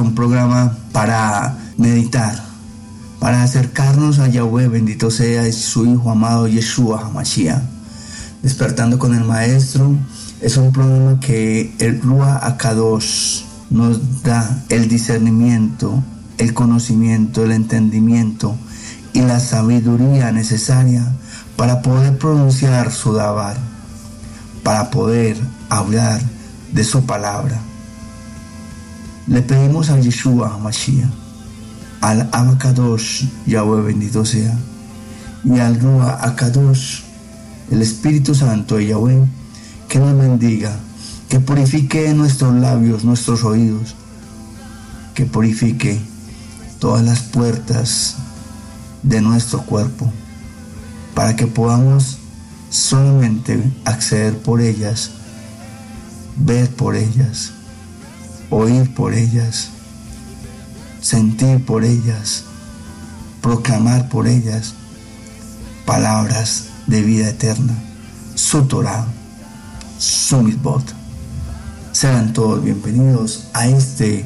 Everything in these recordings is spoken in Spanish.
Un programa para meditar, para acercarnos a Yahweh, bendito sea su Hijo amado Yeshua HaMashiach. Despertando con el Maestro es un programa que el Rúa Akadosh nos da el discernimiento, el conocimiento, el entendimiento y la sabiduría necesaria para poder pronunciar su dabar, para poder hablar de su palabra. Le pedimos a Yeshua Mashiach, al Abacadosh Yahweh bendito sea, y al Rua Akadosh, el Espíritu Santo de Yahweh, que nos bendiga, que purifique nuestros labios, nuestros oídos, que purifique todas las puertas de nuestro cuerpo, para que podamos solamente acceder por ellas, ver por ellas, oír por ellas, sentir por ellas, proclamar por ellas palabras de vida eterna, su Torah, su misbot. Sean todos bienvenidos a este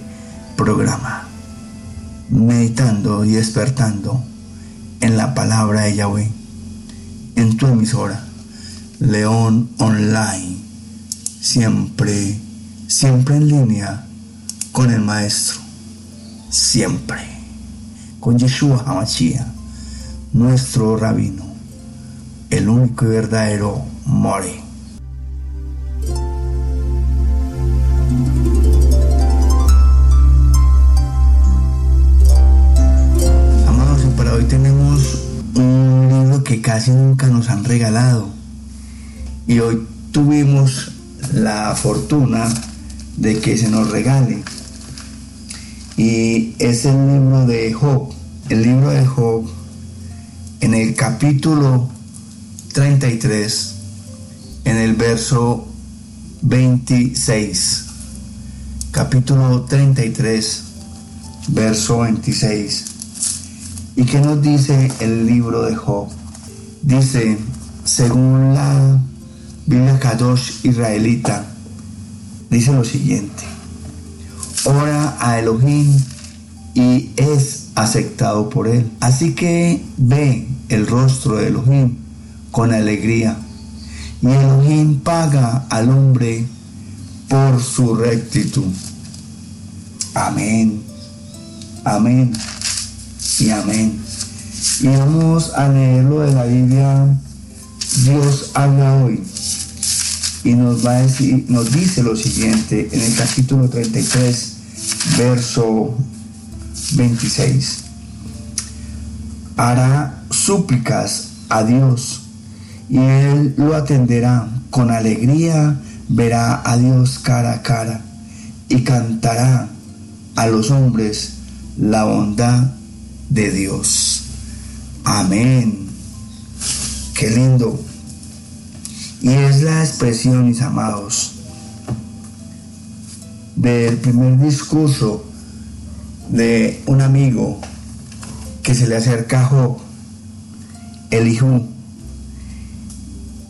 programa, meditando y despertando en la palabra de Yahweh, en tu emisora, León Online, siempre, siempre en línea con el Maestro, siempre, con Yeshua HaMashiach, nuestro rabino, el único y verdadero More. que casi nunca nos han regalado. Y hoy tuvimos la fortuna de que se nos regale. Y es el libro de Job. El libro de Job en el capítulo 33, en el verso 26. Capítulo 33, verso 26. ¿Y qué nos dice el libro de Job? Dice, según la Biblia Kadosh israelita, dice lo siguiente, ora a Elohim y es aceptado por él. Así que ve el rostro de Elohim con alegría y Elohim paga al hombre por su rectitud. Amén, amén y amén. Y vamos a leerlo de la Biblia. Dios habla hoy y nos va a decir, nos dice lo siguiente en el capítulo 33, verso 26. Hará súplicas a Dios y Él lo atenderá. Con alegría verá a Dios cara a cara y cantará a los hombres la bondad de Dios. Amén. Qué lindo. Y es la expresión, mis amados, del primer discurso de un amigo que se le acerca a Job, el hijo.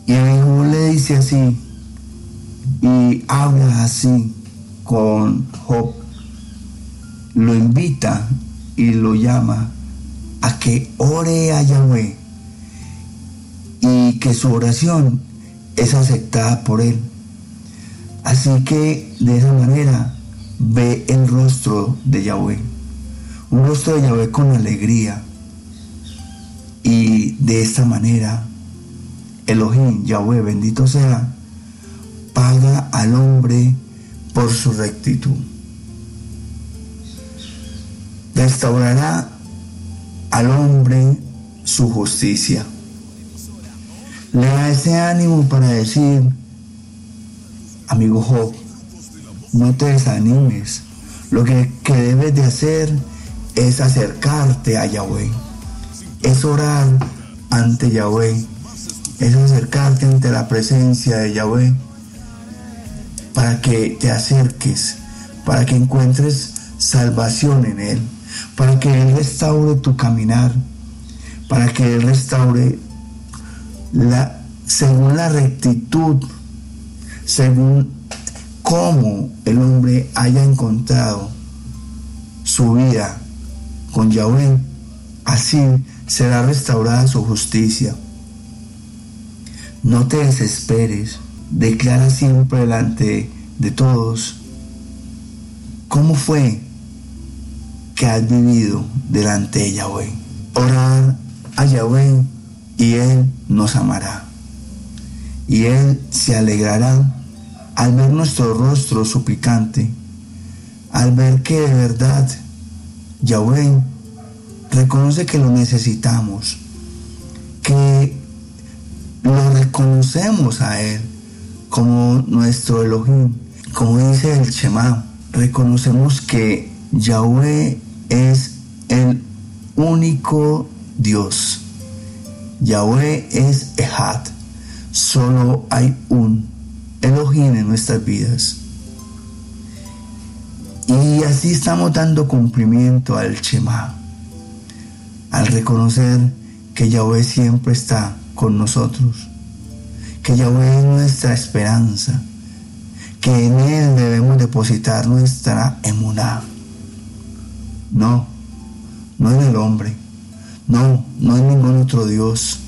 Y el hijo le dice así, y habla así con Job, lo invita y lo llama a que ore a Yahweh y que su oración es aceptada por Él. Así que de esa manera ve el rostro de Yahweh, un rostro de Yahweh con alegría. Y de esta manera, Elohim, Yahweh, bendito sea, paga al hombre por su rectitud. Restaurará al hombre su justicia. Le da ese ánimo para decir, amigo Job, no te desanimes. Lo que, que debes de hacer es acercarte a Yahweh. Es orar ante Yahweh. Es acercarte ante la presencia de Yahweh para que te acerques, para que encuentres salvación en Él para que Él restaure tu caminar, para que Él restaure la, según la rectitud, según cómo el hombre haya encontrado su vida con Yahweh, así será restaurada su justicia. No te desesperes, declara siempre delante de todos cómo fue que has vivido delante de Yahweh. Orar a Yahweh y Él nos amará. Y Él se alegrará al ver nuestro rostro suplicante, al ver que de verdad Yahweh reconoce que lo necesitamos, que lo reconocemos a Él como nuestro Elohim, como dice el Shema, reconocemos que Yahweh es el único Dios. Yahweh es Ehad. Solo hay un Elohim en nuestras vidas. Y así estamos dando cumplimiento al Shema, al reconocer que Yahweh siempre está con nosotros, que Yahweh es nuestra esperanza, que en Él debemos depositar nuestra emuná. No, no en el hombre, no, no en ningún otro Dios.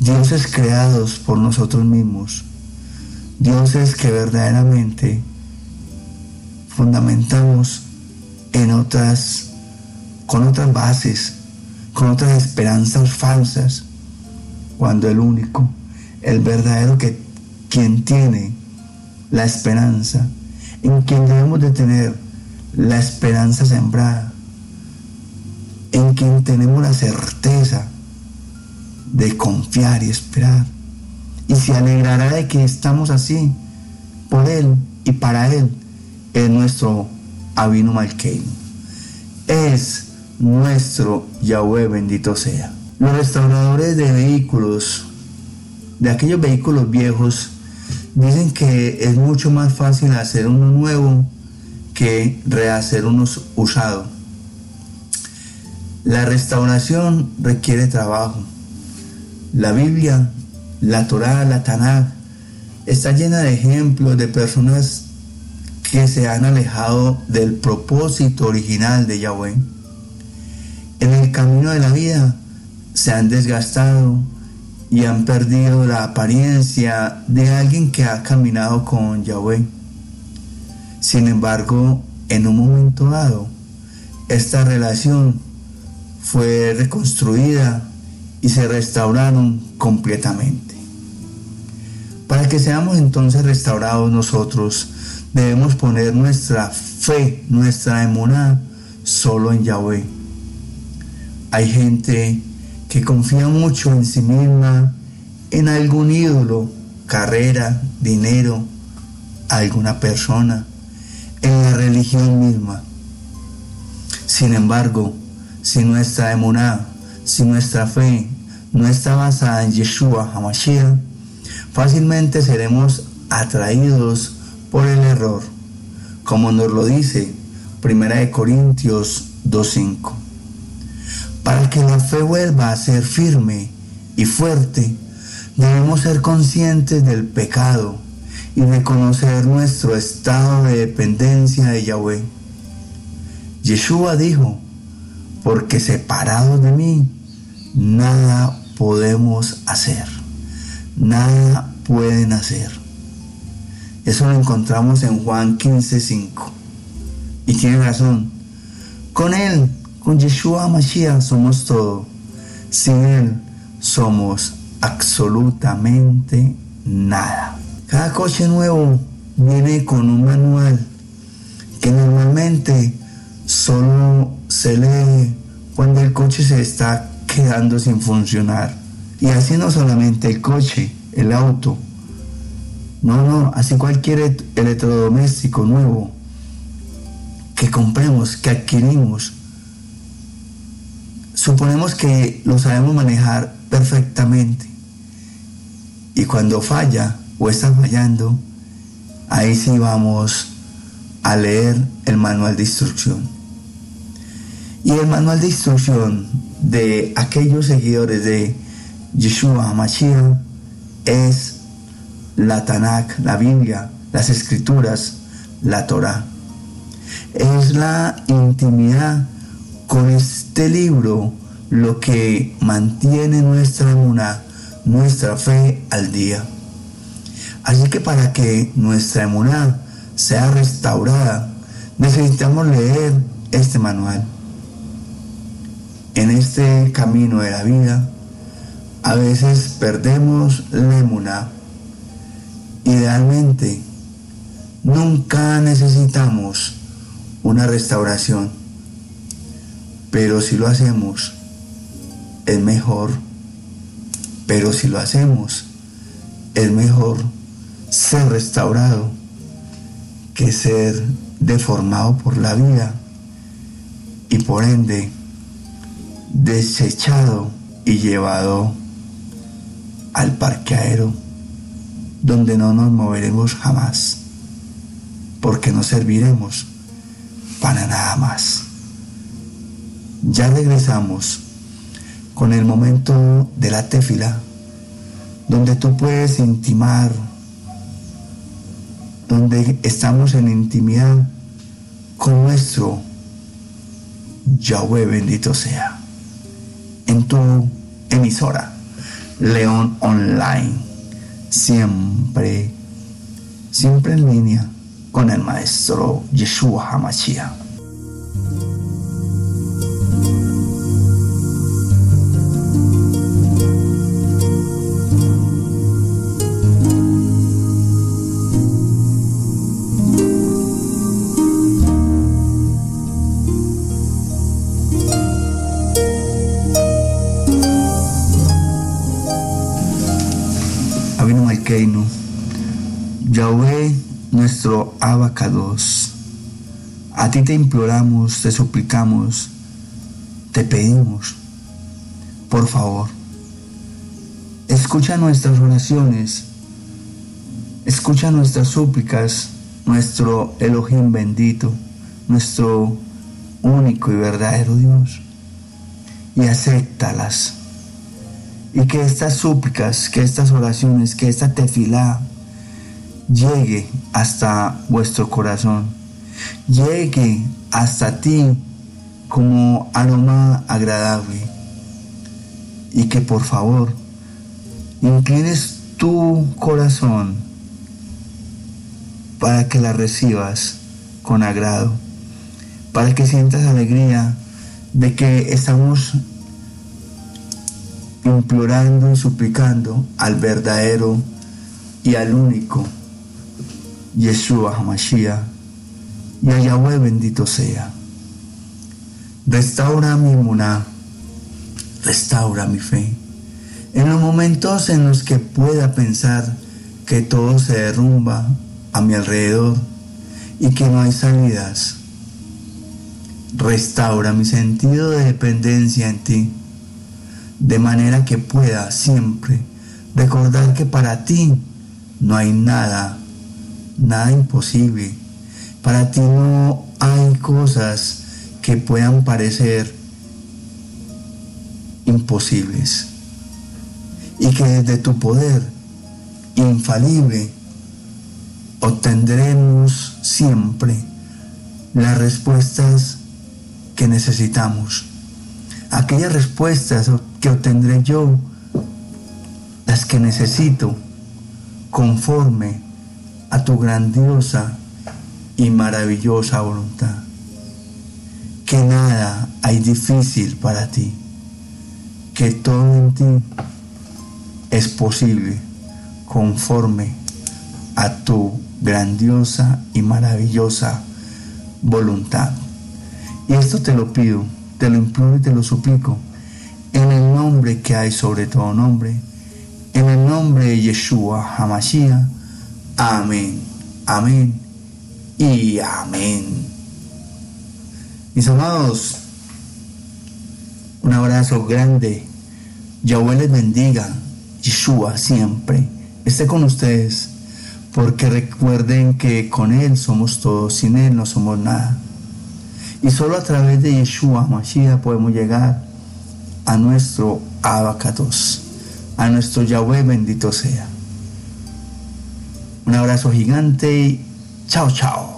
Dioses creados por nosotros mismos, dioses que verdaderamente fundamentamos en otras, con otras bases, con otras esperanzas falsas, cuando el único, el verdadero que quien tiene la esperanza, en quien debemos de tener la esperanza sembrada, en quien tenemos la certeza de confiar y esperar. Y se alegrará de que estamos así, por Él y para Él, es nuestro Abino Malkeino. Es nuestro Yahweh bendito sea. Los restauradores de vehículos, de aquellos vehículos viejos, dicen que es mucho más fácil hacer uno nuevo que rehacer unos usados. La restauración requiere trabajo. La Biblia, la Torá, la Tanakh, está llena de ejemplos de personas que se han alejado del propósito original de Yahweh. En el camino de la vida se han desgastado y han perdido la apariencia de alguien que ha caminado con Yahweh. Sin embargo, en un momento dado, esta relación fue reconstruida y se restauraron completamente. Para que seamos entonces restaurados nosotros, debemos poner nuestra fe, nuestra emuná, solo en Yahweh. Hay gente que confía mucho en sí misma, en algún ídolo, carrera, dinero, alguna persona, en la religión misma. Sin embargo, si nuestra emuná, si nuestra fe no está basada en Yeshua HaMashiach, fácilmente seremos atraídos por el error, como nos lo dice 1 Corintios 2.5. Para que la fe vuelva a ser firme y fuerte, debemos ser conscientes del pecado y reconocer nuestro estado de dependencia de Yahweh. Yeshua dijo, porque separados de mí, nada podemos hacer, nada pueden hacer. Eso lo encontramos en Juan 15:5. Y tiene razón. Con Él, con Yeshua Mashiach, somos todo. Sin Él somos absolutamente nada. Cada coche nuevo viene con un manual que normalmente solo se lee cuando el coche se está quedando sin funcionar. Y así no solamente el coche, el auto, no, no, así cualquier electrodoméstico nuevo que compremos, que adquirimos, suponemos que lo sabemos manejar perfectamente. Y cuando falla o está fallando, ahí sí vamos a leer el manual de instrucción. Y el manual de instrucción de aquellos seguidores de Yeshua HaMashiach es la Tanakh, la Biblia, las Escrituras, la Torah. Es la intimidad con este libro lo que mantiene nuestra emuná, nuestra fe al día. Así que para que nuestra emuná sea restaurada, necesitamos leer este manual. En este camino de la vida, a veces perdemos la emuná. Idealmente, nunca necesitamos una restauración, pero si lo hacemos, es mejor. Pero si lo hacemos, es mejor ser restaurado que ser deformado por la vida y por ende desechado y llevado al parqueadero donde no nos moveremos jamás porque no serviremos para nada más. Ya regresamos con el momento de la tefila, donde tú puedes intimar, donde estamos en intimidad con nuestro Yahweh bendito sea, en tu emisora, León Online, siempre, siempre en línea con el maestro Yeshua Hamashiach. Yahweh, nuestro abacados, a ti te imploramos, te suplicamos, te pedimos, por favor, escucha nuestras oraciones, escucha nuestras súplicas, nuestro Elohim bendito, nuestro único y verdadero Dios, y acéptalas y que estas súplicas, que estas oraciones, que esta tefilá llegue hasta vuestro corazón, llegue hasta ti como aroma agradable y que por favor inclines tu corazón para que la recibas con agrado, para que sientas alegría de que estamos implorando y suplicando al verdadero y al único Yeshua HaMashiach y a Yahweh bendito sea. Restaura mi muná, restaura mi fe. En los momentos en los que pueda pensar que todo se derrumba a mi alrededor y que no hay salidas, restaura mi sentido de dependencia en ti de manera que pueda siempre recordar que para ti no hay nada, nada imposible. Para ti no hay cosas que puedan parecer imposibles. Y que desde tu poder infalible obtendremos siempre las respuestas que necesitamos. Aquellas respuestas que obtendré yo las que necesito conforme a tu grandiosa y maravillosa voluntad. Que nada hay difícil para ti, que todo en ti es posible conforme a tu grandiosa y maravillosa voluntad. Y esto te lo pido, te lo imploro y te lo suplico en el nombre que hay sobre todo nombre, en el nombre de Yeshua Hamashiach. Amén, amén y amén. Mis amados, un abrazo grande. Yahweh les bendiga. Yeshua siempre esté con ustedes. Porque recuerden que con Él somos todos, sin Él no somos nada. Y solo a través de Yeshua Mashiach podemos llegar a nuestro abacatos, a nuestro Yahweh bendito sea. Un abrazo gigante y chao, chao.